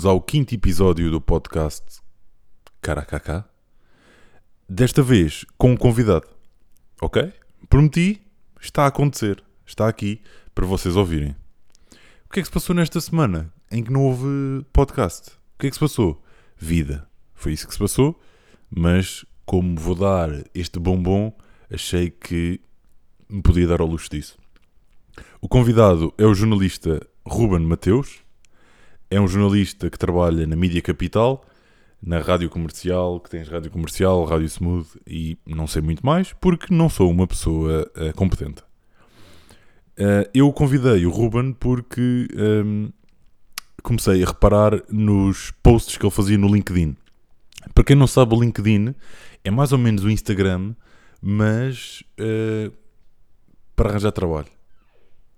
Bem-vindos ao quinto episódio do podcast Caracacá. Desta vez com um convidado, ok? Prometi, está a acontecer, está aqui para vocês ouvirem. O que é que se passou nesta semana em que não houve podcast? O que é que se passou? Vida. Foi isso que se passou, mas como vou dar este bombom, achei que me podia dar ao luxo disso. O convidado é o jornalista Ruben Mateus. É um jornalista que trabalha na Mídia Capital, na rádio comercial, que tens rádio comercial, rádio smooth e não sei muito mais, porque não sou uma pessoa uh, competente. Uh, eu convidei o Ruben porque um, comecei a reparar nos posts que ele fazia no LinkedIn. Para quem não sabe, o LinkedIn é mais ou menos o Instagram, mas uh, para arranjar trabalho.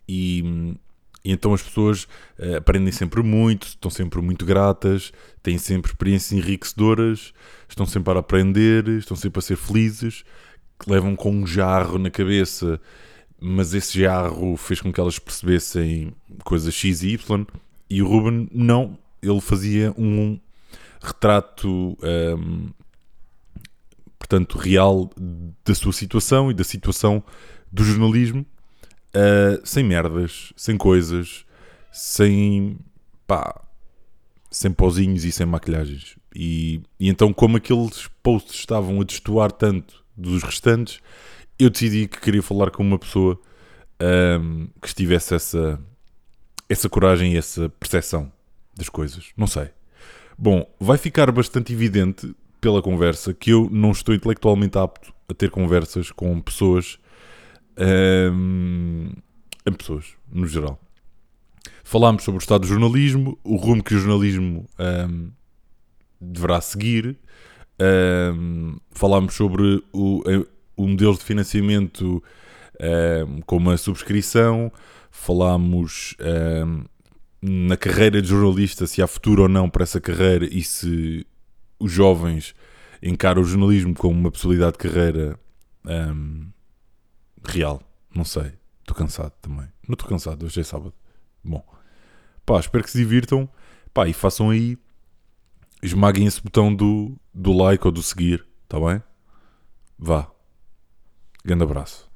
E, e então as pessoas uh, aprendem sempre muito, estão sempre muito gratas, têm sempre experiências enriquecedoras, estão sempre a aprender, estão sempre a ser felizes, levam com um jarro na cabeça, mas esse jarro fez com que elas percebessem coisas X e Y. E o Ruben não, ele fazia um retrato, um, portanto, real da sua situação e da situação do jornalismo Uh, sem merdas, sem coisas, sem pá, sem pozinhos e sem maquilhagens. E, e, então, como aqueles posts estavam a destoar tanto dos restantes, eu decidi que queria falar com uma pessoa um, que estivesse essa, essa coragem e essa percepção das coisas. Não sei. Bom, vai ficar bastante evidente pela conversa que eu não estou intelectualmente apto a ter conversas com pessoas um, em pessoas, no geral. Falámos sobre o estado do jornalismo, o rumo que o jornalismo um, deverá seguir. Um, falámos sobre o, o modelo de financiamento um, com uma subscrição. Falámos na carreira de jornalista, se há futuro ou não para essa carreira e se os jovens encaram o jornalismo como uma possibilidade de carreira um, real. Não sei. Estou cansado também. Não estou cansado, hoje é sábado. Bom. Pá, espero que se divirtam. Pá, e façam aí. Esmaguem esse botão do, do like ou do seguir. Está bem? Vá. Grande abraço.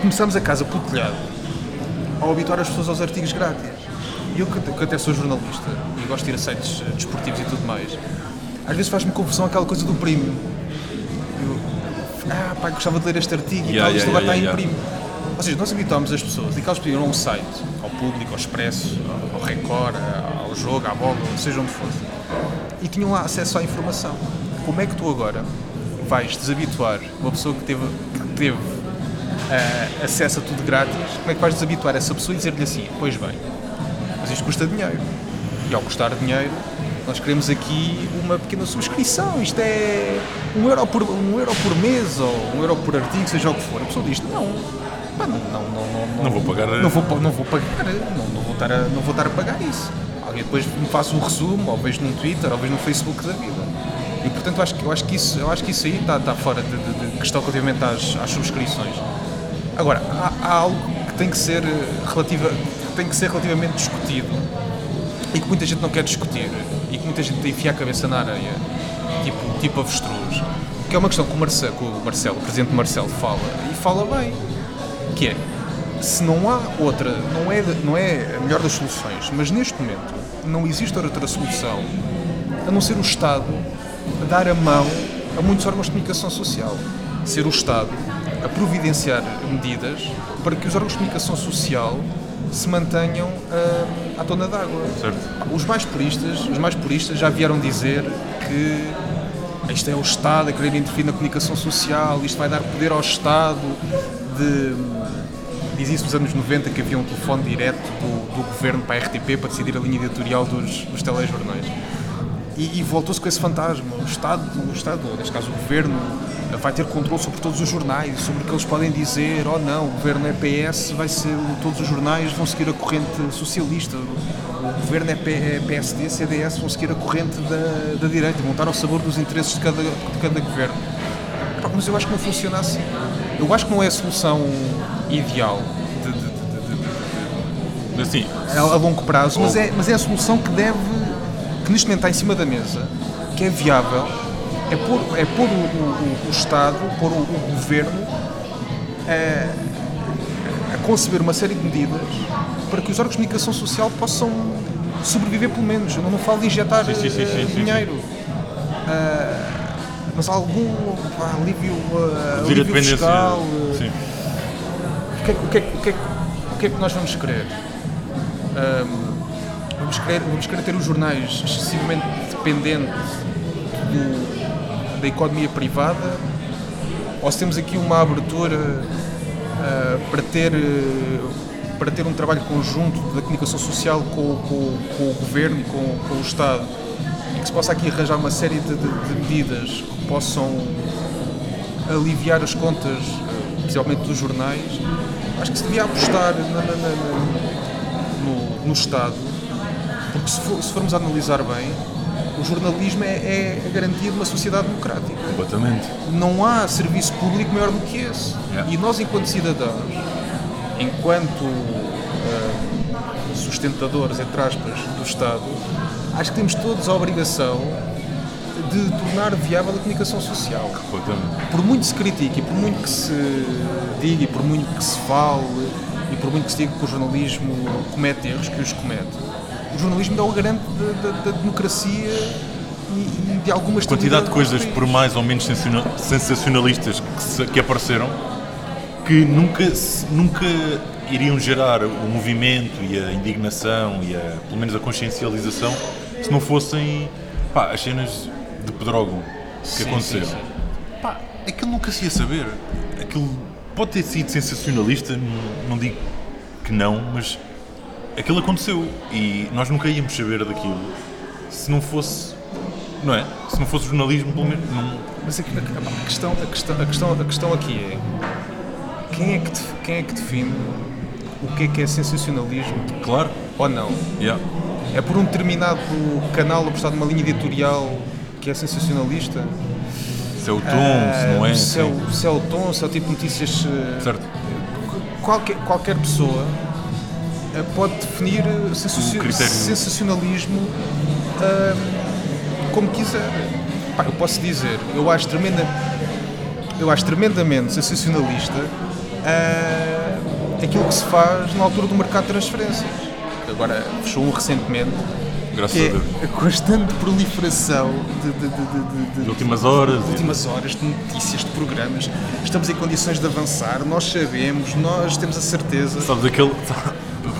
Começamos a casa pelo telhado ao habituar as pessoas aos artigos grátis. E eu, que até sou jornalista e gosto de ir a sites desportivos e tudo mais, às vezes faz-me confusão aquela coisa do primo ah, pá, gostava de ler este artigo e yeah, tal, isto agora está yeah. Ou seja, nós habituámos as pessoas e que elas pediram um site, ao público, ao expresso, ao Record, ao jogo, à bola, seja onde fosse, e tinham lá acesso à informação. Como é que tu agora vais desabituar uma pessoa que teve, que teve uh, acesso a tudo grátis, como é que vais desabituar essa pessoa e dizer-lhe assim, pois bem, mas isto custa dinheiro. E ao custar dinheiro, nós queremos aqui uma pequena subscrição, isto é um euro por, um euro por mês ou um euro por artigo, seja o que for. A pessoa diz, não, pá, não, não, não, não, não, vou pagar. Não vou, não vou pagar, não, não, vou estar a, não vou estar a pagar isso. Alguém depois me faz um resumo, ou vejo no Twitter, ou vejo no Facebook da vida. E portanto eu acho, eu acho, que, isso, eu acho que isso aí está, está fora de, de, de questão relativamente às, às subscrições. Agora, há, há algo que tem que ser relativa, que tem que ser relativamente discutido e que muita gente não quer discutir. E que muita gente enfia a cabeça na areia, tipo, tipo avestruz, que é uma questão que o, Marcelo, que o Marcelo, o presidente Marcelo, fala. E fala bem, que é se não há outra, não é, não é a melhor das soluções, mas neste momento não existe outra solução a não ser o Estado a dar a mão a muitos órgãos de comunicação social. Ser o Estado a providenciar medidas para que os órgãos de comunicação social se mantenham uh, à tona d'água. Os mais puristas, os mais puristas já vieram dizer que isto é o Estado a querer interferir na comunicação social, isto vai dar poder ao Estado de diz isso nos anos 90 que havia um telefone direto do, do, governo para a RTP para decidir a linha editorial dos, dos telejornais. E, e voltou-se com esse fantasma. O Estado, o Estado, neste caso o governo, vai ter controle sobre todos os jornais, sobre o que eles podem dizer, ou oh, não, o governo é PS, vai ser, todos os jornais vão seguir a corrente socialista, o governo é, é PSD, CDS, vão seguir a corrente da, da direita, vão estar ao sabor dos interesses de cada, de cada governo. Mas eu acho que não funciona assim. Eu acho que não é a solução ideal de, de, de, Assim, a, a longo prazo, mas é, mas é a solução que deve, que neste momento está em cima da mesa, que é viável, é pôr, é pôr o, o- o Estado, pôr o, o Governo a, a conceber uma série de medidas para que os órgãos de comunicação social possam sobreviver pelo menos. Eu não, falo de injetar Sim, sim, sim, eh, dinheiro. Ah, mas algum pá, alívio, a alívio fiscal, Sim. o que, é, que- o, que é, o, que é, que- o que é que nós vamos querer? Ahm, vamos, querer vamos querer ter os jornais excessivamente dependentes do- da economia privada? Ou se temos aqui uma abertura ah, para, ter, eh, para ter um trabalho conjunto da comunicação social com, com- com o governo e com, com o Estado e que se possa aqui arranjar uma série de, de- de medidas que possam aliviar as contas, principalmente dos jornais, acho que se devia apostar na- na- na- no, no Estado, porque se, for- se formos analisar bem, o jornalismo é, é a garantia de uma sociedade democrática. Completamente. Não há serviço público maior do que esse. Yeah. E nós, enquanto cidadãos, enquanto eh, sustentadores, entre aspas, do Estado, acho que temos todos a obrigação de tornar viável a comunicação social Completamente. por muito que se critique e por muito que se diga e por muito que se fale e por muito que se diga que o jornalismo comete erros, que os comete, o jornalismo é o garante da, da- da democracia e, e de alguma Quantidade de coisas, por mais ou menos sensaciona- sensacionalistas que, se- que apareceram, que nunca, nunca iriam gerar o movimento e a indignação e a, pelo menos a consciencialização se não fossem pá, as cenas de Pedrógão que Sim, aconteceram. sim, sim. Pá, aquilo nunca se ia saber. Aquilo pode ter sido sensacionalista, não, não digo que não, mas aquilo aconteceu e nós nunca íamos saber daquilo se não fosse, não é? Se não fosse jornalismo, pelo menos não. Mas a, questão, a, questão, a, questão, a questão aqui é quem é, que quem é que define o que é que é sensacionalismo Claro, ou não? yeah. É por um determinado canal apostado numa linha editorial que é sensacionalista? se é o tom, se não é. se, é o, se é o tom, se é o tipo de notícias. eh, Certo. Qualquer, qualquer pessoa pode definir eh, sensacionalismo como quiser. Pá, eu posso dizer, eu acho, tremenda, eu acho tremendamente sensacionalista ah, aquilo que se faz na altura do mercado de transferências. que Agora fechou um recentemente. Graças Que a Deus. é a constante proliferação de, de- de- de- de- As últimas horas. e- últimas horas de notícias, de programas, estamos em condições de avançar, nós sabemos, nós temos a certeza. Sabes aquele.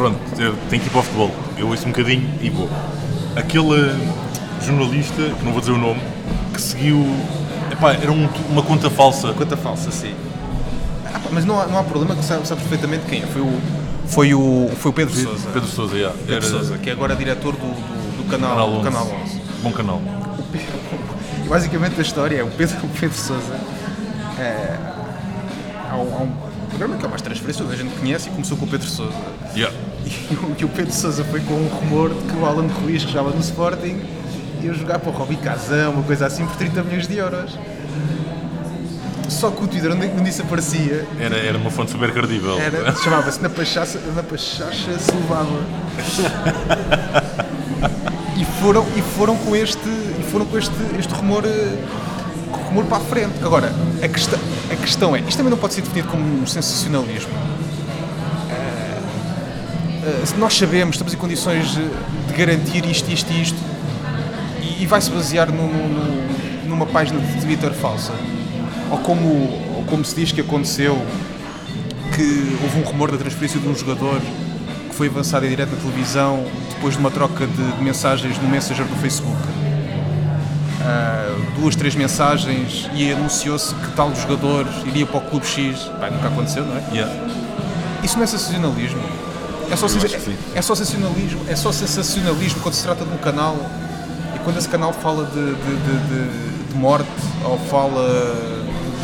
Pronto, eu tenho que ir para o futebol. Eu ouço um bocadinho e vou. Aquele jornalista, que não vou dizer o nome, que seguiu. Epá, era um- uma conta falsa. Conta falsa, sim. Ah, pá, mas não há, não há problema, que sabe, sabe perfeitamente quem é. Foi o, foi o, foi o Pedro Sousa. Pedro Sousa, yeah. Pedro era Sousa, que é agora diretor do, do, do canal, Canal do 11. canal 11. Bom canal. E basicamente a história é o Pedro, o Pedro Sousa. É, há, um, há um programa que é mais transferência, a gente conhece e começou com o Pedro Sousa. Yeah. E o, Pedro Sousa foi com um rumor de que o Alan Ruiz, que jogava no Sporting, ia jogar para o Robbie Kazan, uma coisa assim, por 30 milhões de euros. Só que o Twitter onde, onde isso aparecia Era, era uma fonte super credível. chamava-se Na Pachaça, na Pachacha se levava. e foram, e foram com este, e foram com este, este rumor, eh, rumor para a frente. Agora, a questão, a questão é, isto também não pode ser definido como um sensacionalismo. Eh, se nós sabemos, estamos em condições de garantir isto, isto e isto, e, e vai-se basear no- no- numa página de Twitter falsa, ou como, ou como se diz que aconteceu, que houve um rumor da transferência de um jogador que foi avançado em direto na televisão depois de uma troca de, de mensagens no Messenger do Facebook. Ah, duas, três mensagens e anunciou-se que tal jogador iria para o Clube X. Pá, nunca aconteceu, não é? Yeah. Isso não é sensacionalismo. É só, é só sensacionalismo. É só sensacionalismo quando se trata de um canal e quando esse canal fala de, de- de- de- morte ou fala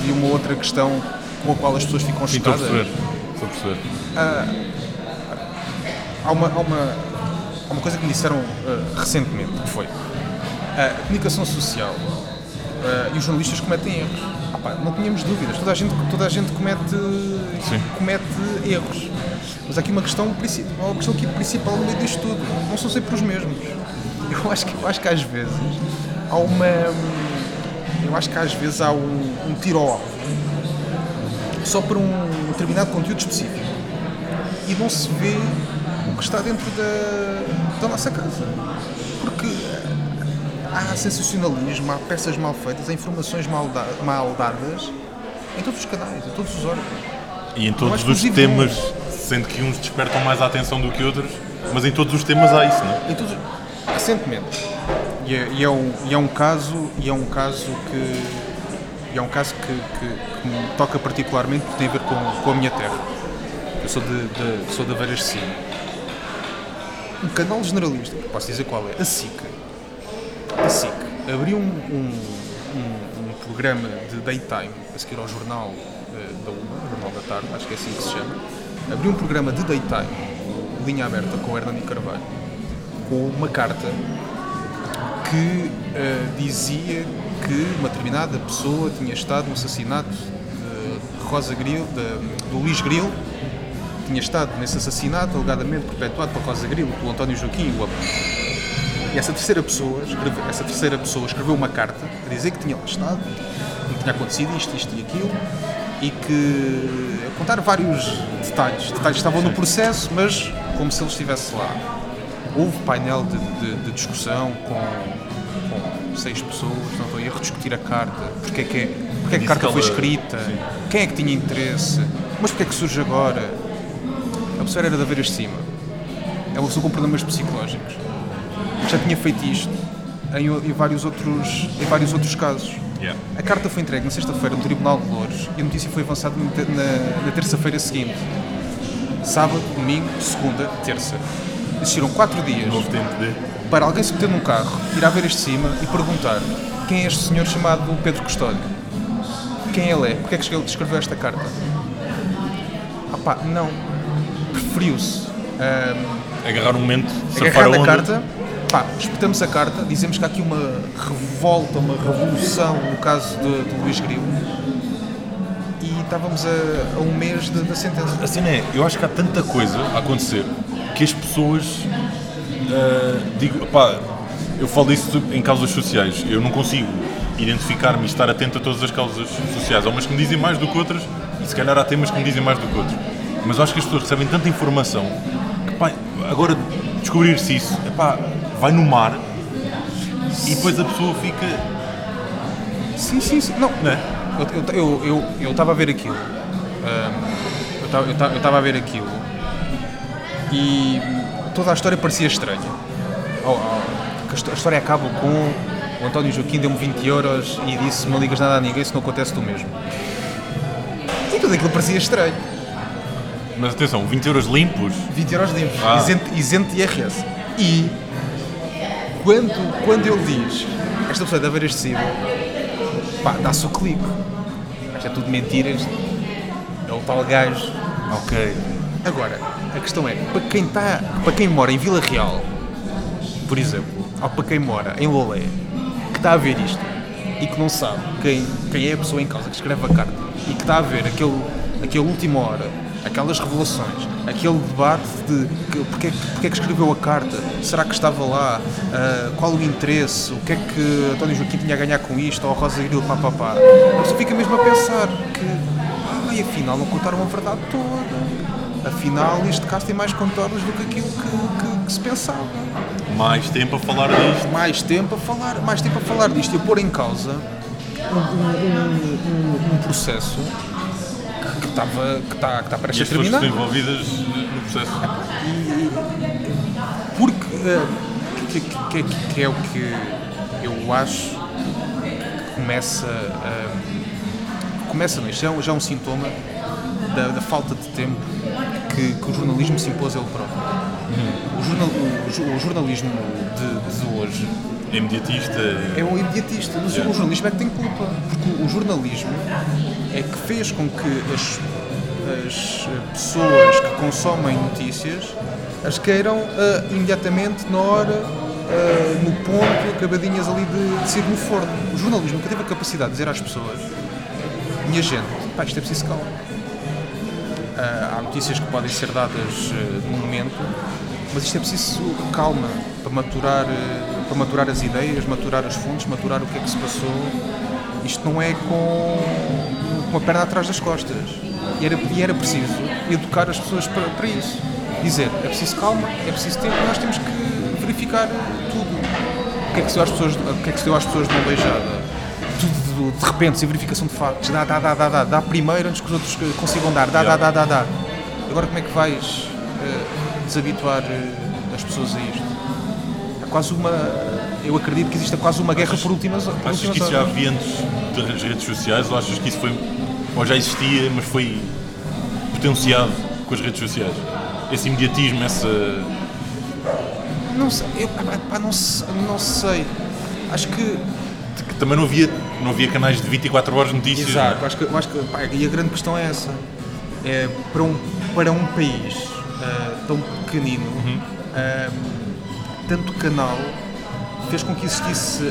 de uma outra questão com a qual as pessoas ficam Sim, estou a chocadas. perceber. Estou a perceber. Há uma, há, uma, há uma coisa que me disseram ah, recentemente, que foi a comunicação social ah, e os jornalistas cometem erros. Ah, pá, não tínhamos dúvidas. Toda a gente, toda a gente comete, Sim. comete erros. Mas há aqui uma questão, uma questão aqui principal no meio disto tudo. Não são sempre os mesmos. Eu acho que, eu acho que às vezes há uma. Eu acho que às vezes há um, um tiro ao alvo só para um determinado conteúdo específico e não se vê o que está dentro da, da nossa casa. Porque há sensacionalismo, há peças mal feitas, há informações mal, da- mal dadas em todos os canais, em todos os órgãos. E em todos os temas, sendo que uns despertam mais a atenção do que outros, mas em todos os temas há isso, não é? Em todos, recentemente. E é, e é um, e é um caso, e é um caso que é um caso que, que- que me toca particularmente porque tem a ver com, com a minha terra. Eu sou de, de- sou de Aveiras de Cima. Um canal generalista, que posso dizer qual é, a SIC. A SIC abriu um, um, um- um programa de daytime a seguir ao jornal eh, da UMA, Jornal da Tarde, acho que é assim que se chama. Abriu um programa de daytime, linha aberta, com o Hernani Carvalho, com uma carta que eh, dizia que uma determinada pessoa tinha estado no assassinato de Rosa Gril, de, do Luís Grilo, tinha estado nesse assassinato alegadamente perpetuado por Rosa Grilo, pelo António Joaquim e o. E essa terceira pessoa, escreve, essa terceira pessoa escreveu uma carta a dizer que tinha lá estado, que tinha acontecido isto, isto e aquilo, e que a contar vários detalhes. Detalhes que estavam no processo, mas como se ele estivesse lá. Houve painel de, de- de discussão com, com seis pessoas, não estou a erro, discutir a carta, porque é que, é- porque é que a carta foi escrita, sim. quem é que tinha interesse, mas porque é que surge agora? A pessoa era da Veiras de Cima, é uma pessoa com problemas psicológicos, já tinha feito isto em, em vários outros, em vários outros casos. Yeah. A carta foi entregue na sexta-feira no Tribunal de Louros e a notícia foi avançada na, na- terça-feira seguinte. Sábado, domingo, segunda, terça. Existiram quatro dias Novo tempo de. para alguém se meter num carro, ir à ver este de cima e perguntar quem é este senhor chamado Pedro Custódio? Quem ele é? Porquê é que ele escreveu esta carta? Ah pá, não. Preferiu-se ahm, Agarrar um momento, agarrar a onda. carta, pá, espetamos a carta, dizemos que há aqui uma revolta, uma revolução no caso de, de Luís Grilo e estávamos a, a um mês da sentença. A cena é, eu acho que há tanta coisa a acontecer que as pessoas. ah, digo, pá, eu falo isso em causas sociais. Eu não consigo identificar-me e estar atento a todas as causas sociais. Há umas que me dizem mais do que outras e se calhar há temas que me dizem mais do que outros. Mas eu acho que as pessoas recebem tanta informação que, pá, agora descobrir-se isso, epá, vai no mar e depois a pessoa fica. Sim, sim, sim. Não, Não é? Eu- Eu eu eu estava a ver aquilo. Eu estava- eu estava eu estava a ver aquilo e toda a história parecia estranha. Oh, oh, a histó- a história acaba com o António Joaquim deu-me 20 euros e disse não ligas nada a ninguém se não acontece tu mesmo. E tudo aquilo parecia estranho. Mas atenção, 20 euros limpos 20 euros limpos, Ah. isento, isento de IRS. E quando, quando ele diz esta pessoa é da Veiras de Cima, pá, dá-se o clique. Isto é tudo mentiras. É o tal gajo. Ok. Agora, a questão é, para quem, está, para quem mora em Vila Real, por exemplo, ou para quem mora em Lolé, que está a ver isto e que não sabe quem, quem é a pessoa em causa que escreve a carta e que está a ver aquele, aquele última hora, aquelas revelações, aquele debate de que, porque, é que, porque é que escreveu a carta, será que estava lá, Ah, qual o interesse, o que é que António Joaquim tinha a ganhar com isto, ou a Rosa Grilo, pá, pá, pá. A pessoa fica mesmo a pensar que, ai, afinal não contaram a verdade toda. Afinal, este caso tem mais contornos do que aquilo que, que- que se pensava. Mais tempo a falar disto. Mais tempo a falar, mais tempo a falar disto e a pôr em causa um, um- um- um processo estava que está, que está E prestes as a terminar. estão envolvidas no processo. Porque eh, que, que- que- que- é o que eu acho que começa a, começa não, já é um- já é um sintoma da, da falta de tempo que, que o jornalismo se impôs a ele próprio. O, jornal- o o jornalismo de, de hoje imediatista. é um imediatista, mas o jornalismo é que tem culpa, porque o jornalismo é que fez com que as, as pessoas que consomem notícias as queiram ah, imediatamente, na hora, ah, no ponto, acabadinhas ali de, de ser no forno. O jornalismo que teve a capacidade de dizer às pessoas minha gente, pá, isto é preciso calma. Ah, há notícias que podem ser dadas uh, no momento, mas isto é preciso calma para maturar, uh, para maturar as ideias, maturar os fundos, maturar o que é que se passou. Isto não é com, com a perna atrás das costas. E era, e era preciso educar as pessoas para, para isso. Dizer, é preciso calma, é preciso tempo, nós temos que verificar tudo. O que é que se deu às pessoas, o que é que se deu às pessoas de uma beijada? Tudo de repente, sem verificação de factos, dá, dá, dá, dá, dá, dá primeiro antes que os outros consigam dar, dá, dá, dá, dá, dá. Agora como é que vais uh, desabituar uh, as pessoas a isto? Quase uma. Eu acredito que existe quase uma guerra Achas- por últimas, por Achas últimas que isso já horas. havia antes das redes sociais ou achas que isso foi. ou já existia, mas foi potenciado com as redes sociais? Esse imediatismo, essa. Não sei, eu, pá, não, não sei. Acho que também não havia, não havia canais de 24 horas de notícias. Exato, é? acho que, acho que pá, e a grande questão é essa. É, para, um, para um país ah, tão pequenino, Uhum. ah, tanto canal fez com que existisse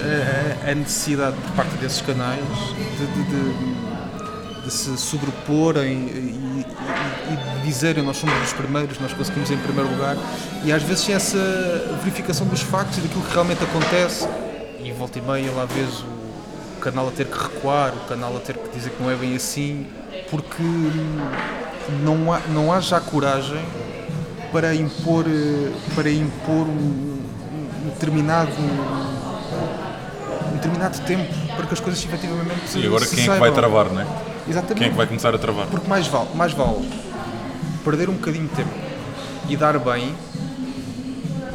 a, a- necessidade por parte desses canais de, de- de- de se sobreporem e, e- e dizerem nós somos os primeiros, nós conseguimos em primeiro lugar. E às vezes essa verificação dos factos e daquilo que realmente acontece. E volta e meia lá vês o canal a ter que recuar, o canal a ter que dizer que não é bem assim, porque não há, não há já coragem para impor, eh, para impor um determinado um determinado tempo para que as coisas efetivamente E agora se quem é que vai travar, não é? Exatamente. Quem é que vai começar a travar? Porque mais vale, mais vale perder um bocadinho de tempo e dar bem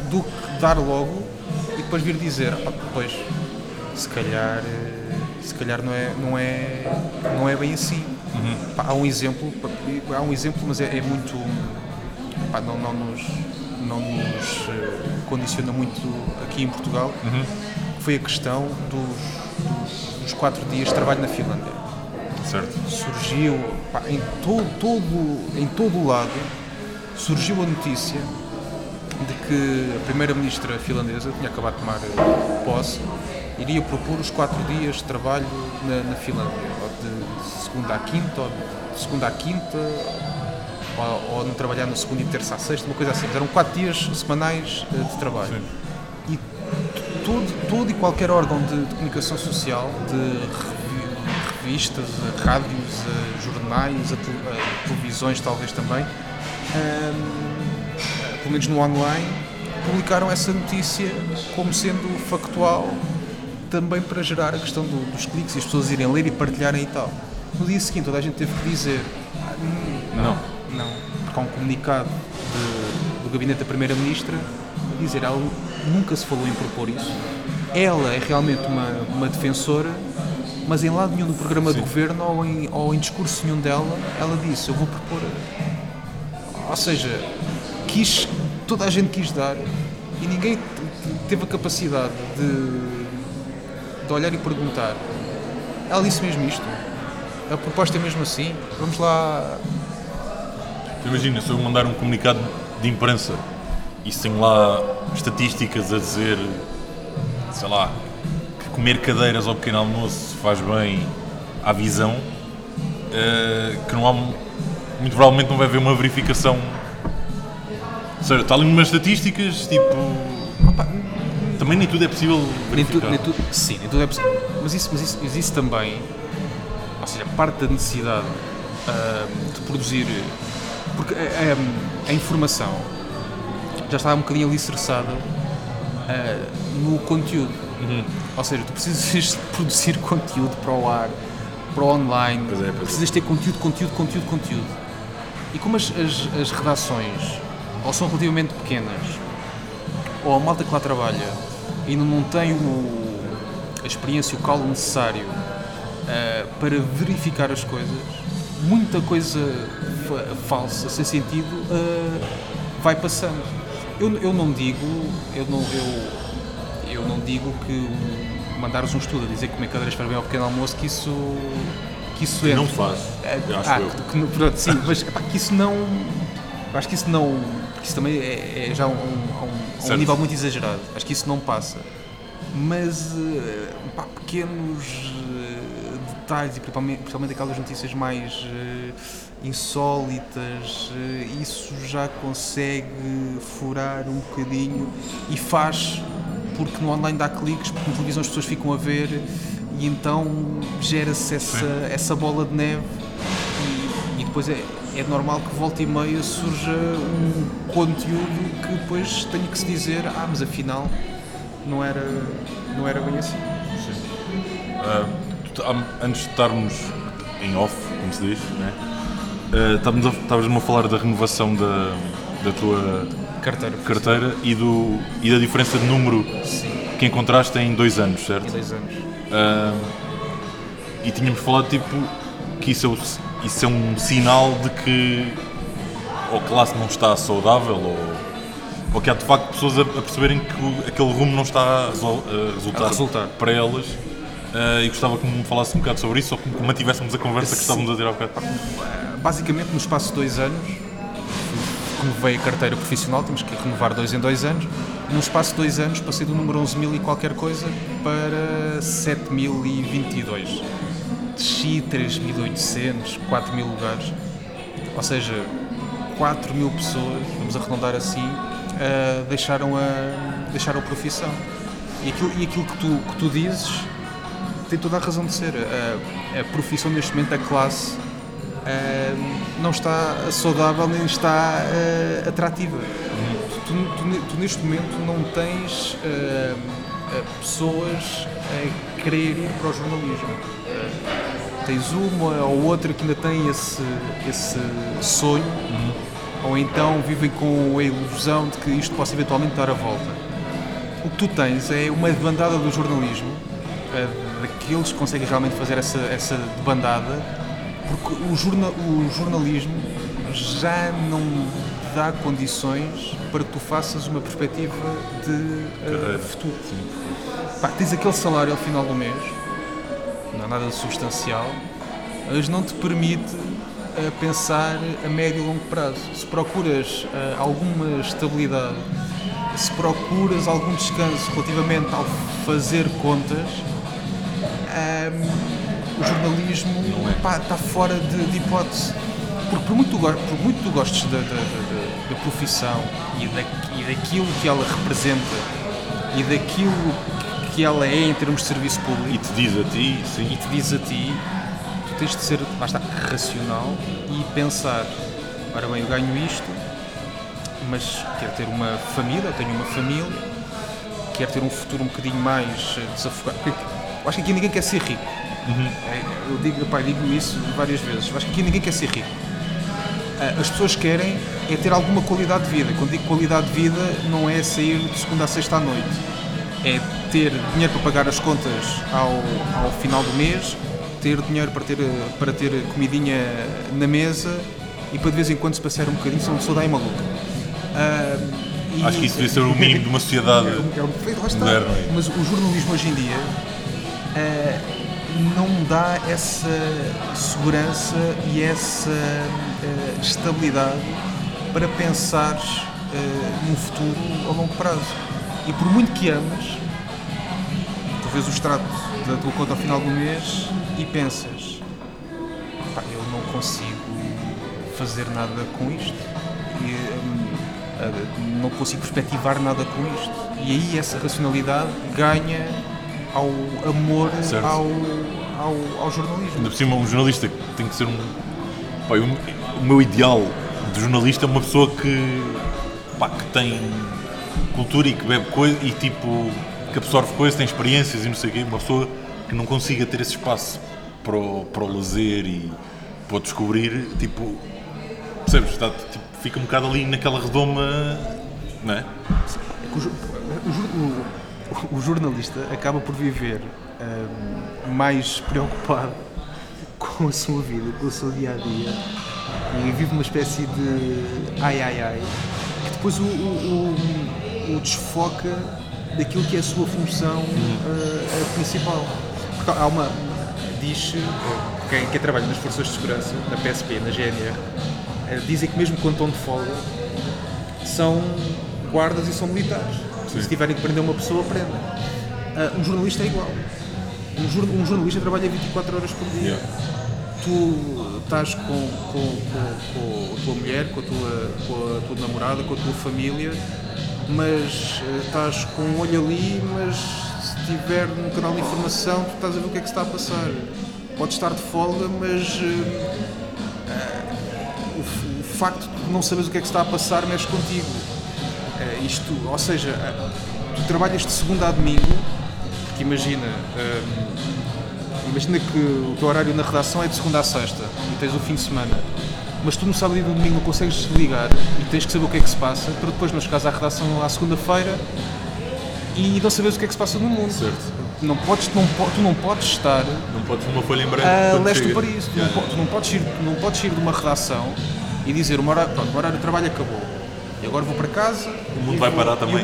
do que dar logo e depois vir dizer, "Ah, pois, se calhar, eh, se calhar não é, não é, não é bem assim. Pá, há um exemplo, há um exemplo, mas é, é muito, pá, não, não nos, não nos eh, condiciona muito aqui em Portugal, que foi a questão dos, dos, dos quatro dias de trabalho na Finlândia Certo. surgiu pá, em todo, todo, em todo o lado surgiu a notícia de que a primeira-ministra finlandesa tinha acabado de tomar eh, posse iria propor os quatro dias de trabalho na, na Finlândia ou de segunda à quinta ou de segunda à quinta ou, ou não trabalhar na segunda e terça à sexta uma coisa assim Mas eram quatro dias semanais eh, de trabalho Sim. e todo, todo e qualquer órgão de, de comunicação social, de revi- revistas, eh, rádios, eh, jornais, televisões talvez também, ahm, pelo menos no online, publicaram essa notícia como sendo factual também para gerar a questão do- dos cliques e as pessoas irem ler e partilharem e tal. No dia seguinte toda a gente teve que dizer "Ah, hum, Não. Não, porque há um comunicado de- do gabinete da Primeira-Ministra a dizer ela nunca se falou em propor isso. Ela é realmente uma, uma defensora, mas em lado nenhum do programa de governo ou em, ou em discurso nenhum dela, ela disse: Eu vou propor. Ou seja, quis, toda a gente quis dar e ninguém teve a capacidade de, de olhar e perguntar. Ela disse mesmo isto. A proposta é mesmo assim. Vamos lá Imagina, se eu mandar um comunicado de imprensa e se tem lá estatísticas a dizer, sei lá, que comer cadeiras ao pequeno almoço faz bem à visão, eh, que não há, muito provavelmente não vai haver uma verificação. Ou seja, está ali umas estatísticas, tipo. Também nem tudo é possível Nem verificar. tudo, nem tudo, sim, nem tudo é possível. Mas isso, mas isso, mas isso também, ou seja, parte da necessidade ah, de produzir. Porque a, a- a informação já está um bocadinho alicerçada ah, no conteúdo. Uhum. Ou seja, tu precisas produzir conteúdo para o ar, para o online, Pois é, pois é. precisas ter conteúdo, conteúdo, conteúdo, conteúdo. E como as, as, as redações ou são relativamente pequenas, ou a malta que lá trabalha ainda não tem o, a experiência, o calo necessário ah, para verificar as coisas, muita coisa falsa, sem sentido, ah, vai passando. Eu, eu não digo, eu não, eu, eu não digo que mandares um estudo a dizer que comer cadeiras para bem ao pequeno almoço, que isso, que isso Não entre. faz, É, acho ah, eu. que- que- pronto, sim, mas epá, que isso não. Acho que isso não. Porque isso também é, é já um, um- um- um nível muito exagerado. Acho que isso não passa. Mas. eh, pá, pequenos detalhes e principalmente, aquelas notícias mais eh, insólitas, eh, isso já consegue furar um bocadinho e faz porque no online dá cliques, porque na televisão as pessoas ficam a ver e então gera-se essa, essa bola de neve e, e depois é, é normal que volta e meia surja um conteúdo que depois tenho que se dizer, ah, mas afinal não era, não era bem assim. Tu- am- antes de estarmos em off, como se diz, né? Ah, estávamos a- estavas-me a falar da renovação da, da tua Carteira. carteira e, do, e da diferença de número Sim, que encontraste em dois anos, em certo? dois anos. Ah, e tínhamos falado tipo que isso é, isso é um sinal de que ou a classe não está saudável ou, ou que há de facto pessoas a, a perceberem que o- aquele rumo não está a, resol- a resultar, A resultar. para elas. Ah, e gostava que me falasse um bocado sobre isso ou que mantivéssemos a conversa que estávamos a ter há bocado. Basicamente, no espaço de dois anos, renovei a carteira profissional, temos que renovar dois em dois anos. No espaço de dois anos, passei do número 11.000 e qualquer coisa para 7.022. Desci 3.800, 4.000 lugares. Ou seja, 4.000 pessoas, vamos arredondar assim, ah, deixaram, a, deixaram a profissão. E aquilo, e aquilo que, tu, que tu dizes tem toda a razão de ser. A, a profissão neste momento, a classe, ah, não está saudável nem está ah, atrativa. Tu, tu- tu neste momento não tens pessoas a querer ir para o jornalismo. Tens uma ou outra que ainda tem esse, esse sonho, ou então vivem com a ilusão de que isto possa eventualmente dar a volta. O que tu tens é uma debandada do jornalismo, que conseguem realmente fazer essa, essa debandada, porque o, jorna, o jornalismo já não dá condições para que tu faças uma perspectiva de Carreira. futuro. Pá, tens aquele salário ao final do mês, não é nada substancial, mas não te permite eh, pensar a médio e longo prazo. Se procuras eh, alguma estabilidade, se procuras algum descanso relativamente ao fazer contas, ehm, o jornalismo pá, está fora de, de hipótese. Porque por muito, por muito tu gostes da, da- da- da- profissão e, da, e daquilo que ela representa e daquilo que ela é em termos de serviço público, E te diz a ti, e sim. te diz a ti, tu tens de ser, está, racional e pensar, ora bem, eu ganho isto, mas quero ter uma família, eu tenho uma família, quero ter um futuro um bocadinho mais eh, desafogado. Eu acho que aqui ninguém quer ser rico. É, Eu digo, pá, digo isso várias vezes. Eu acho que aqui ninguém quer ser rico. Ah, As pessoas querem é ter alguma qualidade de vida. Quando digo qualidade de vida, não é sair de segunda a sexta à noite. É ter dinheiro para pagar as contas ao, ao final do mês, ter dinheiro para ter, para ter comidinha na mesa e para de vez em quando se passear um bocadinho, senão sou daí maluca. E- Acho que isso devia ser o mínimo de uma sociedade. é um defeito, lá está. Moderno, é. Mas o jornalismo hoje em dia não dá essa segurança e essa eh, estabilidade para pensar eh, num futuro a longo prazo. E por muito que ames, tu vês o extrato da tua conta ao final do mês e pensas "Pá, eu não consigo fazer nada com isto. E, não consigo perspectivar nada com isto. E aí essa racionalidade ganha ao amor Certo. ao, ao, ao jornalismo. Ainda por cima, um jornalista que tem que ser um. Pá, eu- o meu ideal de jornalista é uma pessoa que. pá, que tem cultura e que bebe coisa e tipo. que absorve coisas, tem experiências e não sei o quê. Uma pessoa que não consiga ter esse espaço para o, para o lazer e para o descobrir, tipo. percebes? Está, tipo, fica um bocado ali naquela redoma. não é? É o, o o- jornalista acaba por viver hum, mais preocupado com a sua vida, com o seu dia a dia e vive uma espécie de ai ai ai que depois o, o- o- o desfoca daquilo que é a sua função uh, uh, principal. Porque há uma. Diz quem, quem trabalha nas forças de segurança, na PSP, na GNR, uh, dizem que mesmo quando estão de folga são guardas e são militares. Se tiverem que prender uma pessoa, prendem. Ah, um jornalista é igual. um, jor- um jornalista trabalha 24 horas por dia. Tu estás com, com, com, com a tua mulher, com a tua, com a tua namorada, com a tua família, mas eh, estás com um olho ali, mas se estiver num canal de informação, tu estás a ver o que é que se está a passar. Podes estar de folga, mas eh, eh, o, o facto de não saberes o que é que se está a passar mexe contigo. Eh, isto, ou seja, eh, tu trabalhas de segunda a domingo, porque imagina, hum, imagina que o teu horário na redação é de segunda a sexta e tens o fim de semana, mas tu no sábado e no domingo não consegues desligar e tens que saber o que é que se passa para depois não chegares à redação à segunda-feira e não saberes o que é que se passa no mundo. Certo. Não podes, não, tu não podes estar Não pode ser uma folha em branco. a leste do. Paris. Tu, Yeah, não, po- tu não podes ir, não podes ir de uma redação e dizer o horário, pronto, o horário de trabalho acabou. E agora vou para casa. O mundo vai parar também.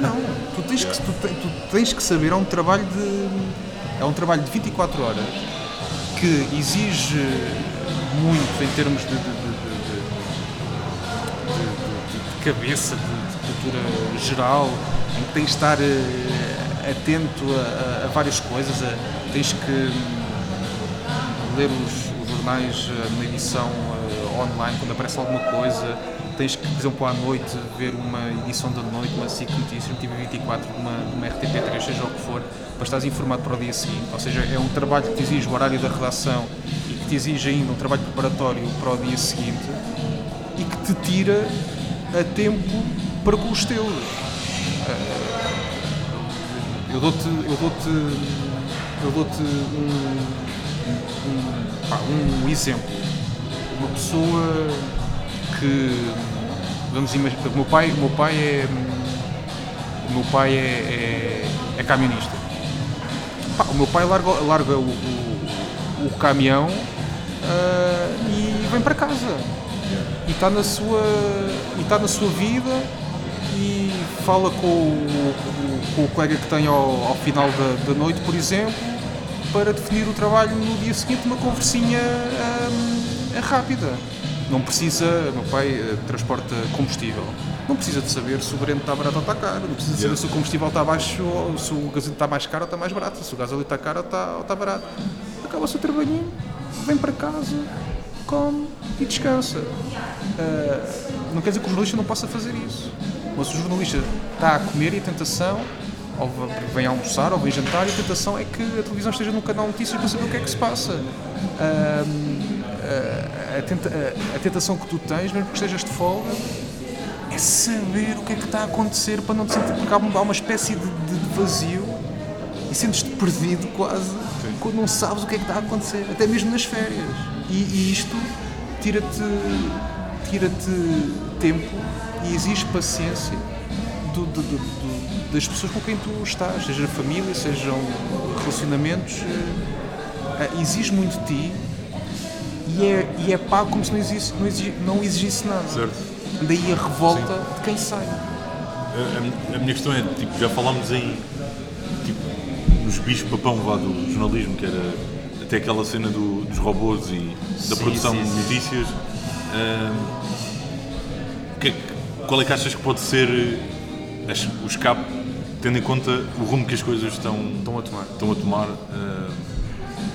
Não, tu tens, que, tu, tu tens que saber, é um trabalho de. É um trabalho de 24 horas que exige muito em termos de, de- de- de- cabeça, de, de cultura geral, em que tens de estar eh, atento a, a- a várias coisas, a- tens que hum, ler os, os jornais eh, na edição eh, online quando aparece alguma coisa, tens que, por exemplo, à noite ver uma edição da noite, uma SIC Notícias, um TV24, de uma, uma RTP3, seja o que for, para estares informado para o dia seguinte. Ou seja, é um trabalho que te exige o horário da redação e que te exige ainda um trabalho preparatório para o dia seguinte e que te tira a tempo para com os teus. Eu dou-te eu dou-te eu dou-te um, um, um exemplo. Uma pessoa que vamos imaginar, meu pai, meu pai é meu pai é, é, é camionista. Pá, o meu pai larga, larga o, o, o caminhão ah, e vem para casa. E está na sua e está na sua vida e fala com o, com- o colega que tem ao, ao final da, da noite, por exemplo, para definir o trabalho no dia seguinte, uma conversinha hum, rápida. Não precisa, meu pai eh, transporta combustível, não precisa de saber se o Breno está barato ou está caro, não precisa de saber Yeah. se o combustível está baixo ou se o gasolina está mais caro ou está mais barato, se o gasolina está caro ou está, ou está barato. Acaba o seu trabalhinho, vem para casa, come e descansa. Ah, não quer dizer que o jornalista não possa fazer isso. Mas o jornalista está a comer e a tentação, ou vem almoçar, ou vem jantar, e a tentação é que a televisão esteja no canal notícias para saber o que é que se passa. A, tenta- a- a tentação que tu tens, mesmo que estejas de folga, é saber o que é que está a acontecer para não te sentir, porque há uma, há uma espécie de, de vazio e sentes-te perdido quase quando não sabes o que é que está a acontecer, até mesmo nas férias. E, e isto tira-te tira-te tempo e exige paciência do- do- do- do- das pessoas com quem tu estás, seja família, sejam relacionamentos, eh, eh, exige muito de ti e é, e é pago como se não, existe, não, exigi- não exigisse nada. Certo. Daí a revolta de quem sai. A, a a minha questão é, tipo, já falámos em tipo, nos bichos papão vá, do jornalismo, que era até aquela cena do- dos robôs e da Sim, produção sim, de sim. notícias. Que é que- qual é que achas que pode ser eh, as- o escape, tendo em conta o rumo que as coisas estão, Estão a tomar. estão a tomar? Ahm,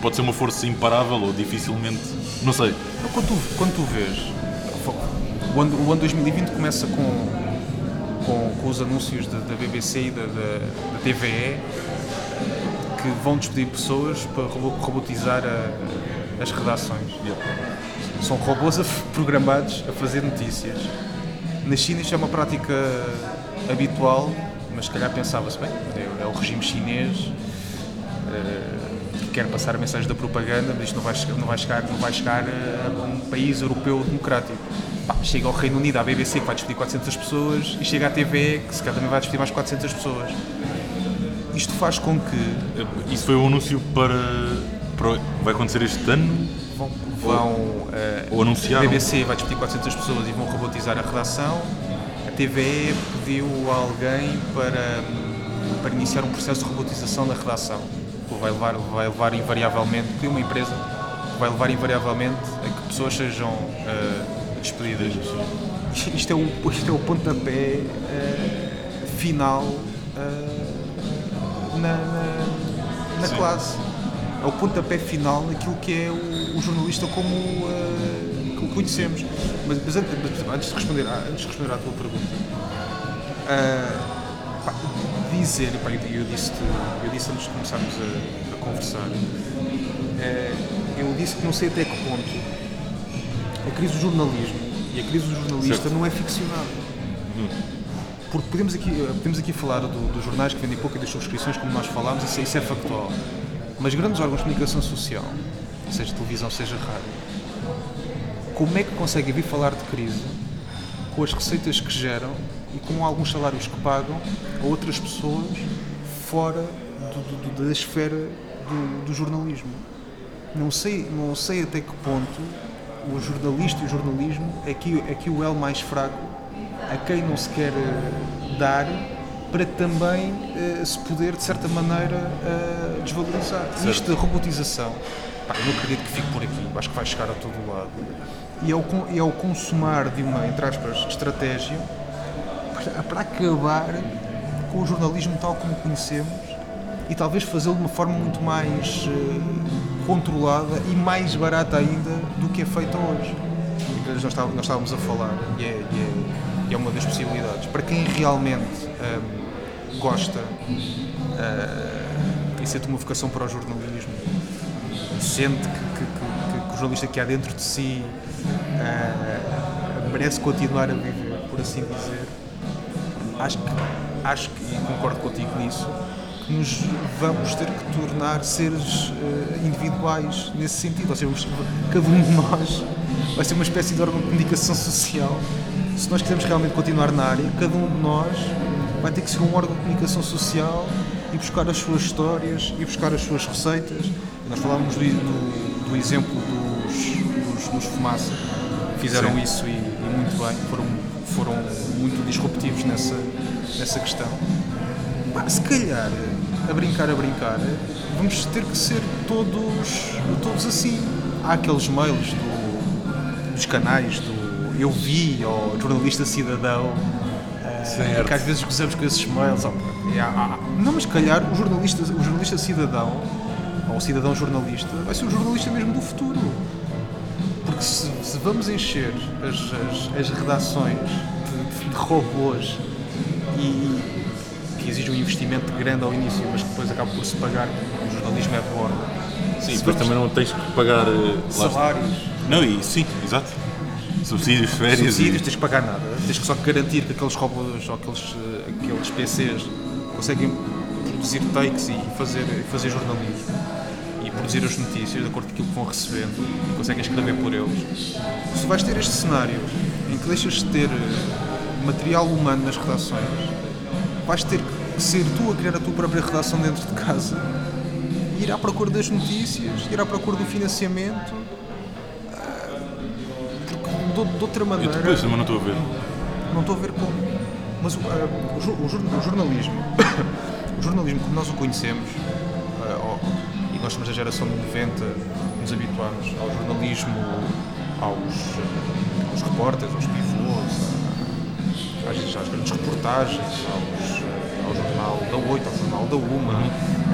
pode ser uma força imparável ou dificilmente. Não sei. Quando tu, quando tu vês, o ano, o ano 2020 começa com, com, com os anúncios da, da BBC e da, da, da TVE que vão despedir pessoas para robo- robotizar a- as redações. São robôs a programados a fazer notícias. Na China isto é uma prática habitual, mas se calhar pensava-se bem, é, é o regime chinês que quer passar a mensagem da propaganda, mas isto não vai, chegar- não vai chegar, não vai chegar a um país europeu democrático. Pá, chega ao Reino Unido, à BBC, que vai despedir 400 pessoas, e chega à TV, que se calhar também vai despedir mais 400 pessoas. Isto faz com que Isso foi um anúncio para. para- vai acontecer este ano? vão, vão eh, Ou anunciaram? a BBC vai despedir 400 pessoas e vão robotizar a redação. A TVE pediu a alguém para, para iniciar um processo de robotização da redação. Vai levar, vai levar invariavelmente, pediu uma empresa, vai levar invariavelmente a que pessoas sejam eh, despedidas. Isto é o, isto é o pontapé eh, final eh, na, na, na classe. é o pontapé final naquilo que é o, o jornalista como uh, que o conhecemos. Mas, mas, antes, mas, antes, de responder, antes de responder à tua pergunta, uh, pá, dizer, pá, eu, disse eu disse antes de começarmos a, a conversar, uh, eu disse que não sei até que ponto a crise do jornalismo e a crise do jornalista certo. não é ficcionada. Hum. Porque podemos aqui, podemos aqui falar do, dos jornais que vendem pouco e das subscrições, como nós falámos, isso, isso é factual. Mas grandes órgãos de comunicação social, seja televisão, seja rádio, como é que conseguem vir falar de crise com as receitas que geram e com alguns salários que pagam a outras pessoas fora do, do, da esfera do, do jornalismo? Não sei, não sei até que ponto o jornalista e o jornalismo é aqui, é aqui o elo mais fraco a quem não se quer eh, dar para também uh, se poder, de certa maneira, uh, desvalorizar. Certo. Isto da robotização, pá, eu não acredito que fique por aqui, acho que vai chegar a todo lado. E é o, é o consumar de uma, entre aspas, estratégia para, para acabar com o jornalismo tal como conhecemos e talvez fazê-lo de uma forma muito mais uh, controlada e mais barata ainda do que é feita hoje. Nós estávamos, a falar e é, e, é, e é, uma das possibilidades. Para quem realmente um, gosta uh, e sente uma vocação para o jornalismo, sente que, que, que, que o jornalista que há dentro de si uh, merece continuar a viver, por assim dizer, acho que, acho que e concordo contigo nisso, nos vamos ter que tornar seres uh, individuais nesse sentido. Ou seja, cada um de nós vai ser uma espécie de órgão de comunicação social. Se nós quisermos realmente continuar na área, cada um de nós vai ter que ser um órgão de comunicação social e buscar as suas histórias e buscar as suas receitas. Nós falávamos do, do, do exemplo dos, dos, dos Fumaça, fizeram Sim. isso e, e, muito bem, foram, foram muito disruptivos nessa, nessa questão. se calhar a brincar, a brincar, vamos ter que ser todos, todos assim. Há aqueles mails do, dos canais do Eu Vi ou Jornalista Cidadão. Uh, que às vezes gozamos com esses mails. Oh, não, mas se calhar o jornalista, o jornalista cidadão ou o cidadão jornalista vai ser o jornalista mesmo do futuro. Porque se, se vamos encher as, as, as redações de, de, de robôs e, que exige um investimento grande ao início, mas que depois acaba por se pagar, o jornalismo é de bordo. Sim, se depois também não tens que pagar uh, salários. Não, e sim, exato. Subsídios, férias. Subsídios, e... tens que pagar nada. Tens que só garantir que aqueles robôs ou aqueles, uh, aqueles PCs conseguem produzir takes e fazer, fazer jornalismo e produzir as notícias de acordo com aquilo que vão recebendo e conseguem escrever por eles. Se vais ter este cenário em que deixas de ter eh, material humano nas redações, vais ter que ser tu a criar a tua própria redação dentro de casa, ir à procura das notícias, ir à procura do financiamento, ah, porque de, de outra maneira. Eu depois, mas não estou a ver. Não estou a ver como. Mas o, ah, o, o, o jornalismo, o jornalismo como nós o conhecemos, uh, e nós somos da geração de 90, nos habituámos ao jornalismo, aos, aos repórteres, aos às, às grandes reportagens, aos ao jornal da 8, ao jornal da UMA,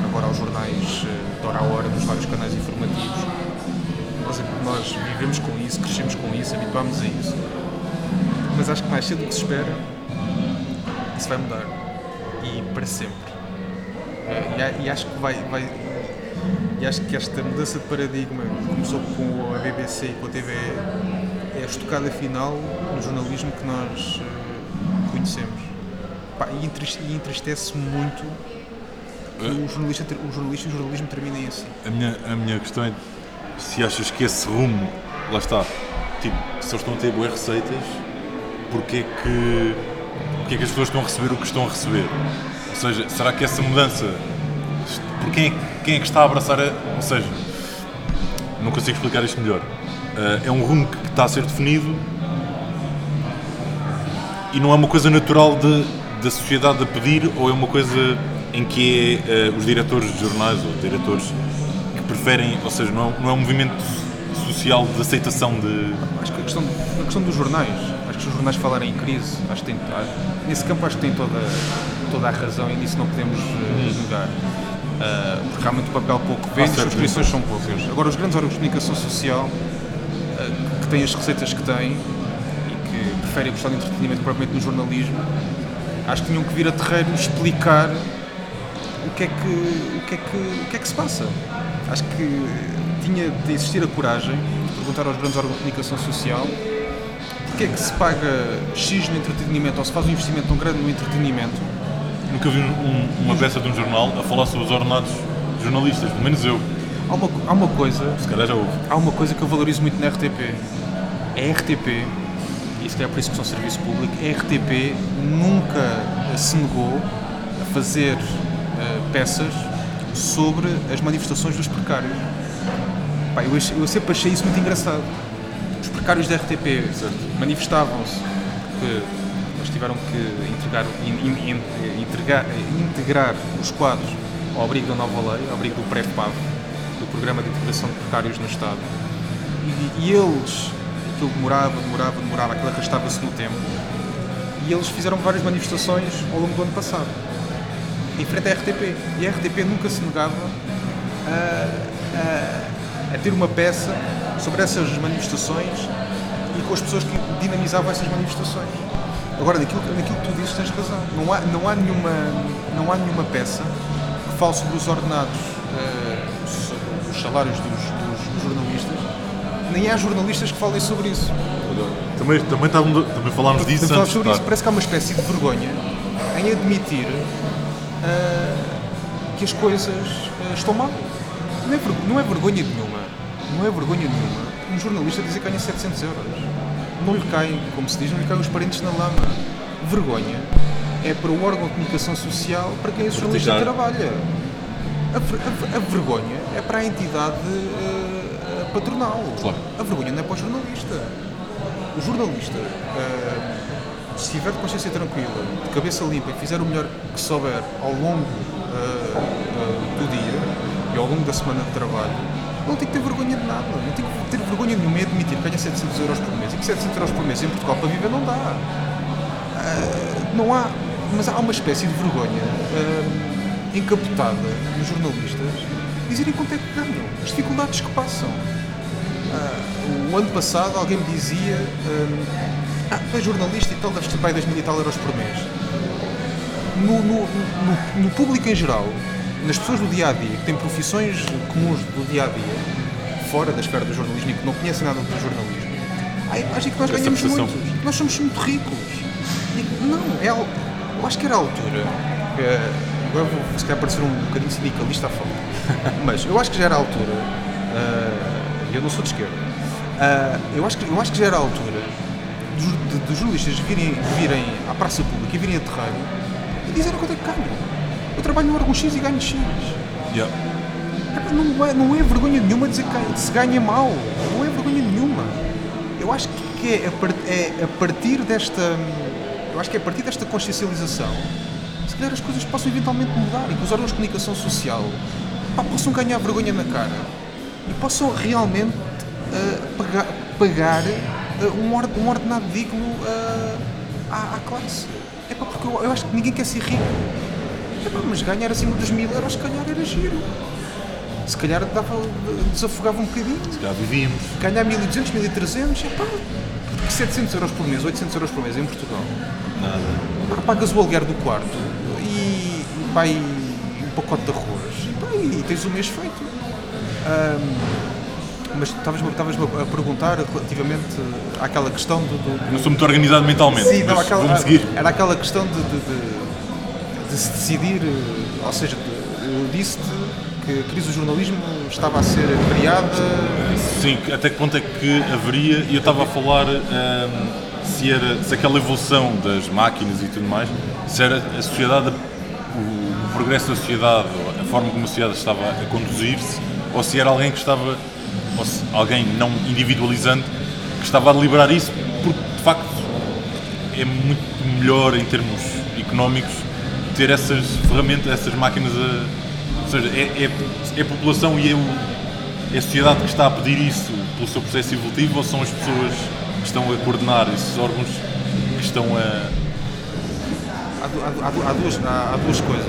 agora aos jornais eh, de hora a hora dos vários canais informativos. Nós, nós vivemos com isso, crescemos com isso, habituámos a isso. Mas acho que mais cedo do que se espera, isso vai mudar. E para sempre. Eh, e, e acho que vai, vai e acho que esta mudança de paradigma que começou com a BBC e com a TV é a estocada final no jornalismo que nós uh, conhecemos. Pá, e entristece muito que o jornalista, o jornalista e o jornalismo terminem assim. A minha, a minha questão é se achas que esse rumo, lá está, tipo, se eles estão a ter boas receitas, porquê que, porquê que as pessoas estão a receber o que estão a receber? Ou seja, será que essa mudança, por quem é, quem é que está a abraçar, a, ou seja, não consigo explicar isto melhor. Uh, é um rumo que está a ser definido e não é uma coisa natural de da sociedade a pedir ou é uma coisa em que é uh, os diretores de jornais ou diretores que preferem, ou seja, não é, não é um movimento social de aceitação de. Acho que a questão, a questão dos jornais, acho que os jornais falarem em crise, acho que tem, nesse campo acho que tem toda, toda a razão e nisso não podemos uh, negar. Ah, porque realmente o papel pouco vende, as subscrições são poucas. Agora, os grandes órgãos de comunicação social, ah, que têm as receitas que têm e que preferem apostar no entretenimento propriamente no jornalismo, acho que tinham que vir a terreiro explicar o que é que, o que, é que, o que, é que se passa. Acho que tinha de existir a coragem de perguntar aos grandes órgãos de comunicação social porque é que se paga X no entretenimento ou se faz um investimento tão grande no entretenimento Nunca vi um- uma peça de um jornal a falar sobre os ordenados de jornalistas, pelo menos eu. Há uma, há uma coisa Se calhar já houve. há uma coisa que eu valorizo muito na RTP. A RTP, se calhar por isso que são serviço público, a RTP nunca se negou a fazer eh, peças sobre as manifestações dos precários. Pá, eu, eu sempre achei isso muito engraçado. Os precários da RTP manifestavam-se porque eles tiveram que integrar, in- in- in- integrar, os quadros ao abrigo da nova lei, ao abrigo do PREPAV, do Programa de Integração de Precários no Estado. E, e eles, aquilo demorava, demorava, demorava, aquilo arrastava-se no tempo. E eles fizeram várias manifestações ao longo do ano passado, em frente à RTP. E a RTP nunca se negava a, a- a ter uma peça sobre essas manifestações e com as pessoas que dinamizavam essas manifestações. Agora, naquilo, naquilo que tu dizes, tens razão. Não há, não há, nenhuma, não há nenhuma peça que fale sobre os ordenados, eh, sobre os salários dos, dos- dos nem há jornalistas que falem sobre isso. Também, também, estávamos- também falámos disso Portanto, antes. sobre isso, parece que há uma espécie de vergonha em admitir ah, que as coisas ah, estão mal. Não é, não é vergonha nenhuma. Não é vergonha nenhuma um jornalista dizer que ganha 700 euros. Não lhe caem, como se diz, não lhe caem os parentes na lama. Vergonha é para o órgão de comunicação social para quem esse jornalista Proteger. trabalha. A, a a vergonha é para a entidade ah, patronal. Claro. A vergonha não é para o jornalista. O jornalista, ah, se tiver de consciência tranquila, de cabeça limpa e fizer o melhor que souber ao longo ah, do dia e ao longo da semana de trabalho, não tem que ter vergonha de nada. Não tem que ter vergonha nenhuma em admitir que ganha 700 euros por mês e que 700 euros por mês em Portugal para viver não dá. Não há, mas há uma espécie de vergonha encapotada nos jornalistas dizerem quanto é que ganham, as dificuldades que passam. Ah, o ano passado alguém me dizia ah, tu és jornalista e tal, deves ter pai 2 mil e tal euros por mês. No, no- no- no público em geral, nas pessoas do dia a dia, que têm profissões comuns do dia a dia, fora da esfera do jornalismo e que não conhecem nada do jornalismo, há a imagem que nós Essa ganhamos muito, nós somos muito ricos. E, não, é, eu acho que era a altura. agora vou se calhar parecer um bocadinho sindicalista a falar, mas eu acho que já era a altura. Eu não sou de esquerda. eh, eu, acho que, eu acho que já era a altura dos, jornalistas virem, virem à praça pública e virem a terreiro e dizerem quanto é que ganham. Eu trabalho no órgão X e ganho X. Yeah. Epá, Não é, não é vergonha nenhuma dizer que se ganha mal. Não é vergonha nenhuma. Eu acho que é a, é a partir desta. Eu acho que é a partir desta consciencialização se calhar as coisas possam eventualmente mudar e que os órgãos de comunicação social pá, possam ganhar vergonha na cara e possam realmente ah, pagar, pagar ah, um, or- um ordenado digno ah, à, à classe. É pá, porque eu, eu acho que ninguém quer ser rico. Epá, mas ganhar acima dos mil euros, se calhar era giro. Se calhar dava, desafogava um bocadinho. Já vivíamos. Ganhar 1200, 1300, epá, 700 euros por mês, 800 euros por mês em Portugal. Nada. Pá, Pagas o aluguer do quarto e, pá, e um pacote de arroz e, pá, e tens o mês feito. Ahm, mas estavas-me estavas-me a perguntar relativamente àquela questão do, do- Não sou muito organizado mentalmente. Sim, não, aquela, era aquela questão de, de- de- de se decidir, ou seja, eu disse-te que a crise do jornalismo estava a ser criada. Sim, até que ponto é que haveria, e eu estava a falar hum, se, era, se aquela evolução das máquinas e tudo mais, se era a sociedade, o, o progresso da sociedade, a forma como a sociedade estava a conduzir-se, ou se era alguém que estava, ou se alguém não individualizando, que estava a deliberar isso, porque de facto é muito melhor em termos económicos ter essas ferramentas, essas máquinas a. Ou seja, é, é, é a população e é, o, é a sociedade que está a pedir isso pelo seu processo evolutivo ou são as pessoas que estão a coordenar esses órgãos que estão a. Há, há há du- há duas, há duas coisas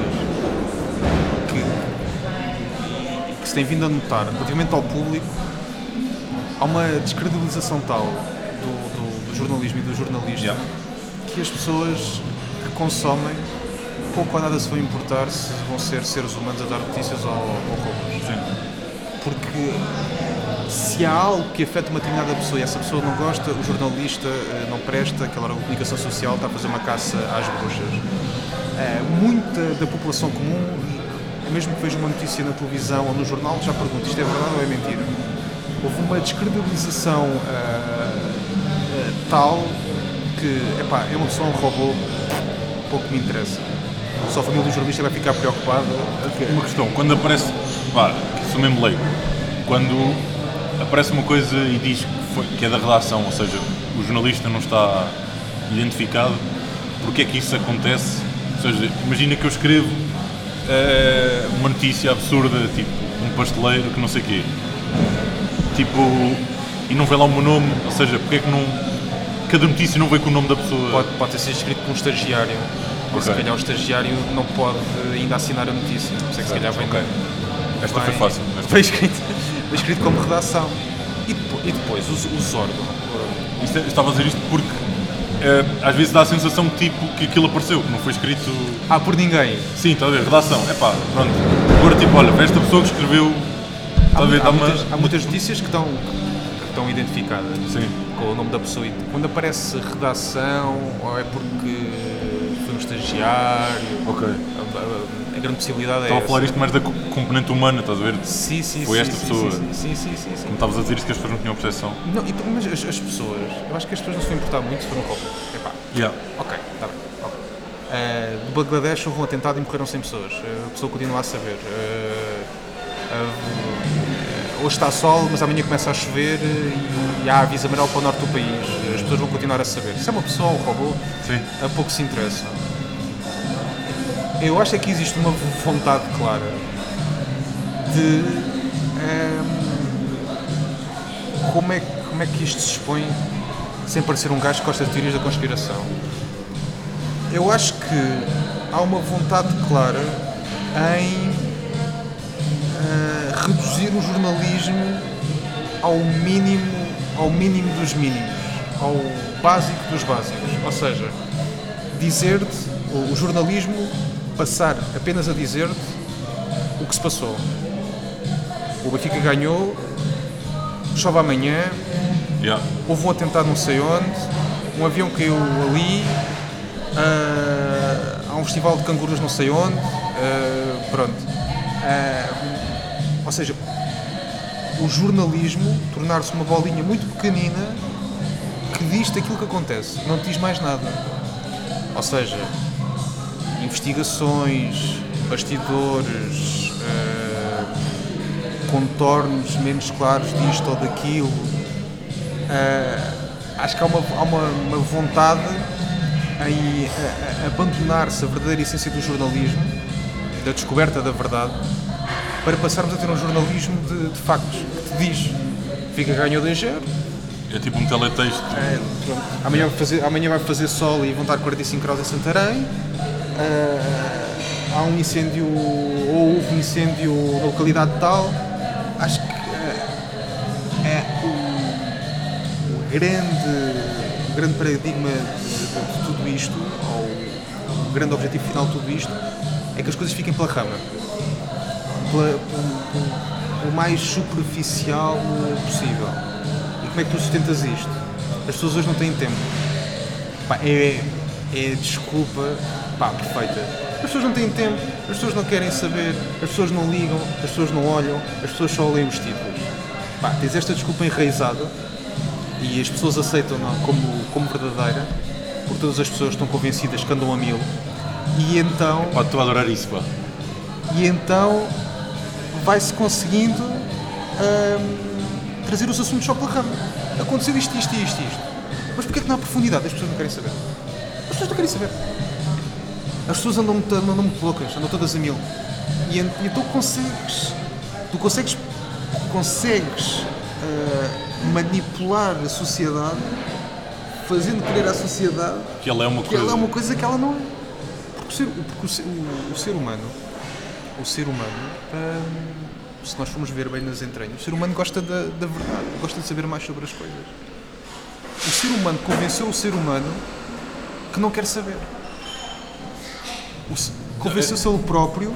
que se tem vindo a notar relativamente ao público, há uma descredibilização tal do, do- do jornalismo e do jornalista Yeah. que as pessoas que consomem pouco ou nada se vão importar se vão ser seres humanos a dar notícias ou, ou robôs. Porque se há algo que afeta uma determinada pessoa e essa pessoa não gosta, o jornalista eh, não presta, aquela hora de comunicação social está a fazer uma caça às bruxas. Eh, muita da população comum, mesmo que veja uma notícia na televisão ou no jornal, já pergunta isto é verdade ou é mentira. Houve uma descredibilização eh, eh, tal que, epá, é uma pessoa, um robô, pouco me interessa. Só a família do jornalista vai ficar preocupada. Uma questão, quando aparece, pá, que sou mesmo leigo, quando aparece uma coisa e diz que, foi- que é da redação, ou seja, o jornalista não está identificado, porque é que isso acontece? Ou seja, imagina que eu escrevo eh, uma notícia absurda, tipo um pasteleiro que não sei o quê, tipo, e não vê lá o meu nome, ou seja, porque é que não. Cada notícia não vem com o nome da pessoa. Pode, pode ter sido escrito por um estagiário. Ou se calhar o estagiário não pode ainda assinar a notícia. Por isso é que se calhar vem. Ok. Esta foi vem- fácil. Esta Foi escrito, foi escrito como redação. E depois, e depois os, os órgãos. Isto é- estava a dizer isto porque eh, às vezes dá a sensação que, tipo, que aquilo apareceu, que não foi escrito. Ah, por ninguém. Sim, está a ver, redação. É pá, pronto. Agora, tipo, olha, esta pessoa que escreveu. Está a ver, há, uma. muitas, há muitas notícias que estão, que estão identificadas Sim. com o nome da pessoa. E quando aparece redação, ou é porque foi um estagiário. Ok. Grande possibilidade é Estava a falar isto mais da co- componente humana, estás a ver? Sim, sim, Foi sim, esta sim, pessoa. Sim, sim, sim, sim. Como estavas a dizer isto que as pessoas não tinham percepção. Não, e- mas as, as pessoas, eu acho que as pessoas não se vão importar muito se for um robô. Epá, Yeah. ok, está bem. ok. Eh, do Bangladesh houve um atentado e morreram 100 pessoas. Eh, a pessoa continua a saber. Eh, hoje está sol, mas amanhã começa a chover eh, e há aviso amarelo para o norte do país. As pessoas vão continuar a saber. Se é uma pessoa ou um robô, Sim. a pouco se interessa. Eu acho é que existe uma vontade clara de ehm, como, é, como é que isto se expõe sem parecer um gajo que gosta de teorias da conspiração. Eu acho que há uma vontade clara em eh, reduzir o jornalismo ao mínimo, ao mínimo dos mínimos, ao básico dos básicos. Ou seja, dizer-te, o jornalismo passar apenas a dizer-te o que se passou. O Benfica ganhou, chove amanhã, Yeah. houve um atentado não sei onde, um avião caiu ali, ah, há um festival de cangurus não sei onde, ah, pronto. Ah, ou seja, o jornalismo tornar-se uma bolinha muito pequenina que diz aquilo que acontece, não te diz mais nada. Ou seja, investigações, bastidores, ah, contornos menos claros disto ou daquilo. Ah, acho que há uma, há uma, uma vontade em ah, abandonar-se a verdadeira essência do jornalismo, da descoberta da verdade, para passarmos a ter um jornalismo de, de factos, que te diz fica ganhou 2-0, É tipo um teletexto. é. Amanhã, vai fazer, amanhã vai fazer sol e vão estar 45 graus em Santarém. Ah, há um incêndio, ou houve um incêndio na localidade tal. Acho que ah, é o, o grande, o grande paradigma de, de- tudo isto, ou o grande objetivo final de tudo isto, é que as coisas fiquem pela rama. Pela, pelo- pelo mais superficial possível. E como é que tu sustentas isto? As pessoas hoje não têm tempo. Pá, é, é desculpa pá, perfeita. As pessoas não têm tempo, as pessoas não querem saber, as pessoas não ligam, as pessoas não olham, as pessoas só leem os títulos. Pá, tens esta desculpa enraizada e as pessoas aceitam-na como, como verdadeira, porque todas as pessoas estão convencidas que andam a mil. E então Pá, estou a adorar isso, pá. e então vai-se conseguindo hum, trazer os assuntos só pela rama. Aconteceu isto, isto, isto, isto. Mas porquê que não há profundidade? As pessoas não querem saber. As pessoas não querem saber. As pessoas andam muito, andam muito loucas, andam todas a mil. E, e tu consegues, tu consegues, consegues ah, manipular a sociedade, fazendo crer à sociedade Que ela é uma que coisa. ela é uma coisa que ela não é. Porque o ser, porque o ser, o- o ser humano, o ser humano, hum, se nós formos ver bem nas entranhas, o ser humano gosta da, da verdade, gosta de saber mais sobre as coisas. O ser humano convenceu o ser humano que não quer saber. Convenceu-se ele próprio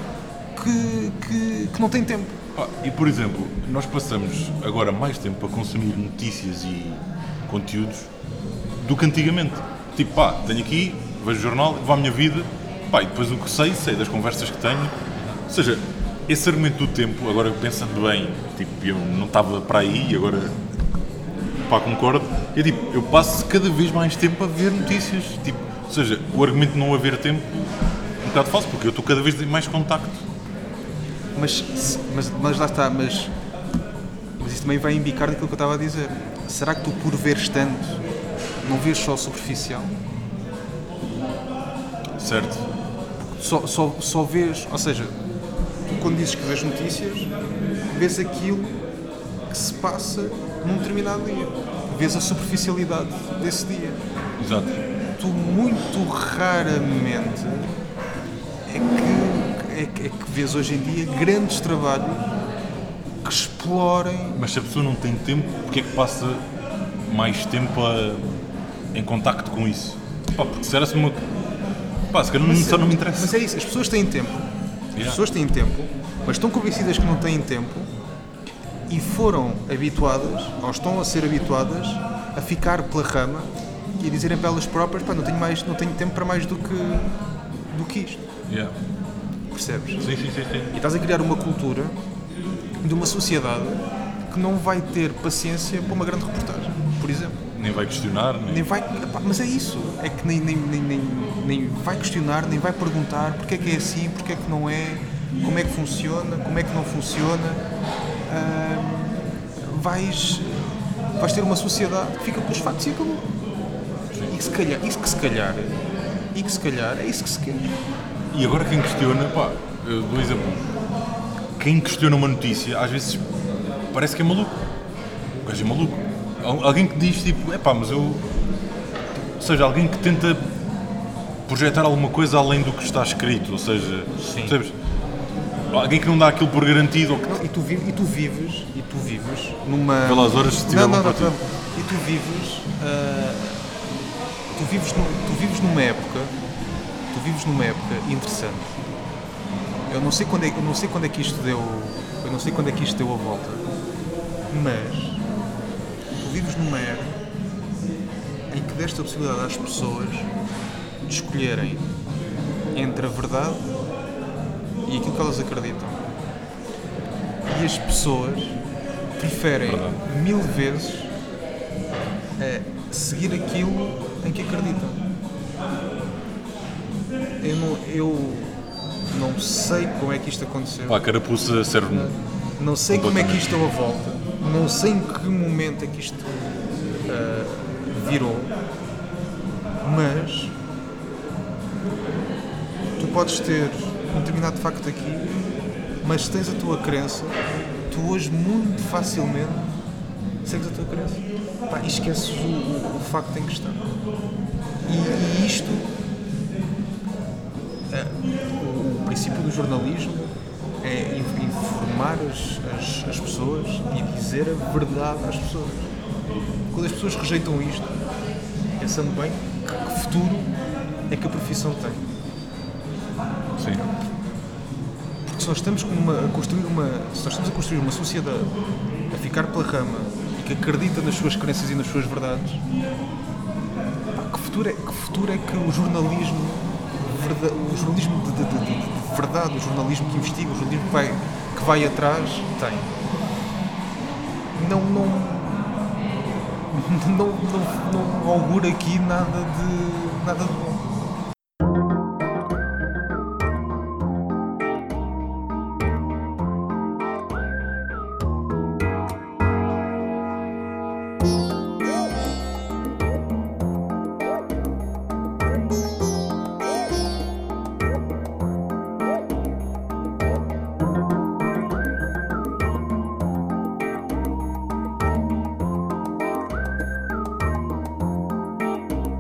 que, que, que não tem tempo. Pá, e por exemplo, nós passamos agora mais tempo a consumir notícias e conteúdos do que antigamente. Tipo, pá, tenho aqui, vejo o jornal, vou à minha vida, pá, e depois o que sei, sei das conversas que tenho. Ou seja, esse argumento do tempo, agora pensando bem, tipo, eu não estava para aí e agora, pá, concordo. É tipo, eu passo cada vez mais tempo a ver notícias. Tipo, ou seja, o argumento de não haver tempo, um bocado falso, porque eu estou cada vez mais contacto. Mas, mas, mas lá está, mas, mas isso também vai embicar daquilo que eu estava a dizer. Será que tu, por veres tanto, não vês só superficial? Certo? Só, só, só vês, ou seja, tu quando dizes que vês notícias, vês aquilo que se passa num determinado dia. Vês a superficialidade desse dia. Exato. Tu muito raramente é que, é, é que vês hoje em dia grandes trabalhos que explorem Mas se a pessoa não tem tempo, porque é que passa mais tempo a- em contacto com isso? Pá, porque se era uma. Pá, se calhar não, só não me interessa. Mas é isso, as pessoas têm tempo. As Yeah. pessoas têm tempo, mas estão convencidas que não têm tempo e foram habituadas, ou estão a ser habituadas, a ficar pela rama e a dizerem para elas próprias, pá, não tenho, mais, não tenho tempo para mais do que, do que isto. Yeah. Percebes? Sim, sim, sim, sim. E estás a criar uma cultura de uma sociedade que não vai ter paciência para uma grande reportagem, por exemplo. Nem vai questionar, nem. Nem vai, epá, mas é isso, é que nem, nem, nem, nem, nem vai questionar, nem vai perguntar porque é que é assim, porque é que não é, como é que funciona, como é que não funciona. Vais, vais ter uma sociedade que fica pelos factos e acabou. E se calhar, isso que se calhar, e que se calhar é isso que se quer. E agora quem questiona, pá, eu dou um exemplo. Quem questiona uma notícia, às vezes parece que é maluco. O gajo é maluco. Al- Alguém que diz tipo, é pá, mas eu. Ou seja, alguém que tenta projetar alguma coisa além do que está escrito, ou seja, Sim. percebes? Alguém que não dá aquilo por garantido ou que Não, e, tu vives, e tu vives, e tu vives numa. Pelas horas se tiver não, não, não, não. E tu vives. ah, tu, vives num- tu vives numa época. Tu vives numa época interessante. Eu não sei quando é, eu não sei quando é que isto deu. Eu não sei quando é que isto deu a volta. Mas tu vives numa era em que deste a possibilidade às pessoas de escolherem entre a verdade e aquilo que elas acreditam. E as pessoas preferem Verdade. mil vezes eh, seguir aquilo em que acreditam. Eu não, eu não sei como é que isto aconteceu. pá, a carapuça serve Não sei como é que isto deu a volta. Não sei em que momento é que isto ah, virou. Mas tu podes ter um determinado facto aqui, mas se tens a tua crença, tu hoje muito facilmente segues a tua crença. Pá, e esqueces o, o- o facto em questão. E, e isto o, o princípio do jornalismo é in- informar as, as, as pessoas e dizer a verdade às pessoas. Quando as pessoas rejeitam isto, pensando bem, que, que futuro é que a profissão tem? Sim. Porque se nós estamos uma- a construir uma, nós estamos a construir uma sociedade a ficar pela rama que acredita nas suas crenças e nas suas verdades, pá, que futuro é que, futuro é que o jornalismo, o jornalismo de, de- de- de- de verdade, o jornalismo que investiga, o jornalismo que vai, que vai atrás, tem? Não, não, não, não, não augura aqui nada de, nada de.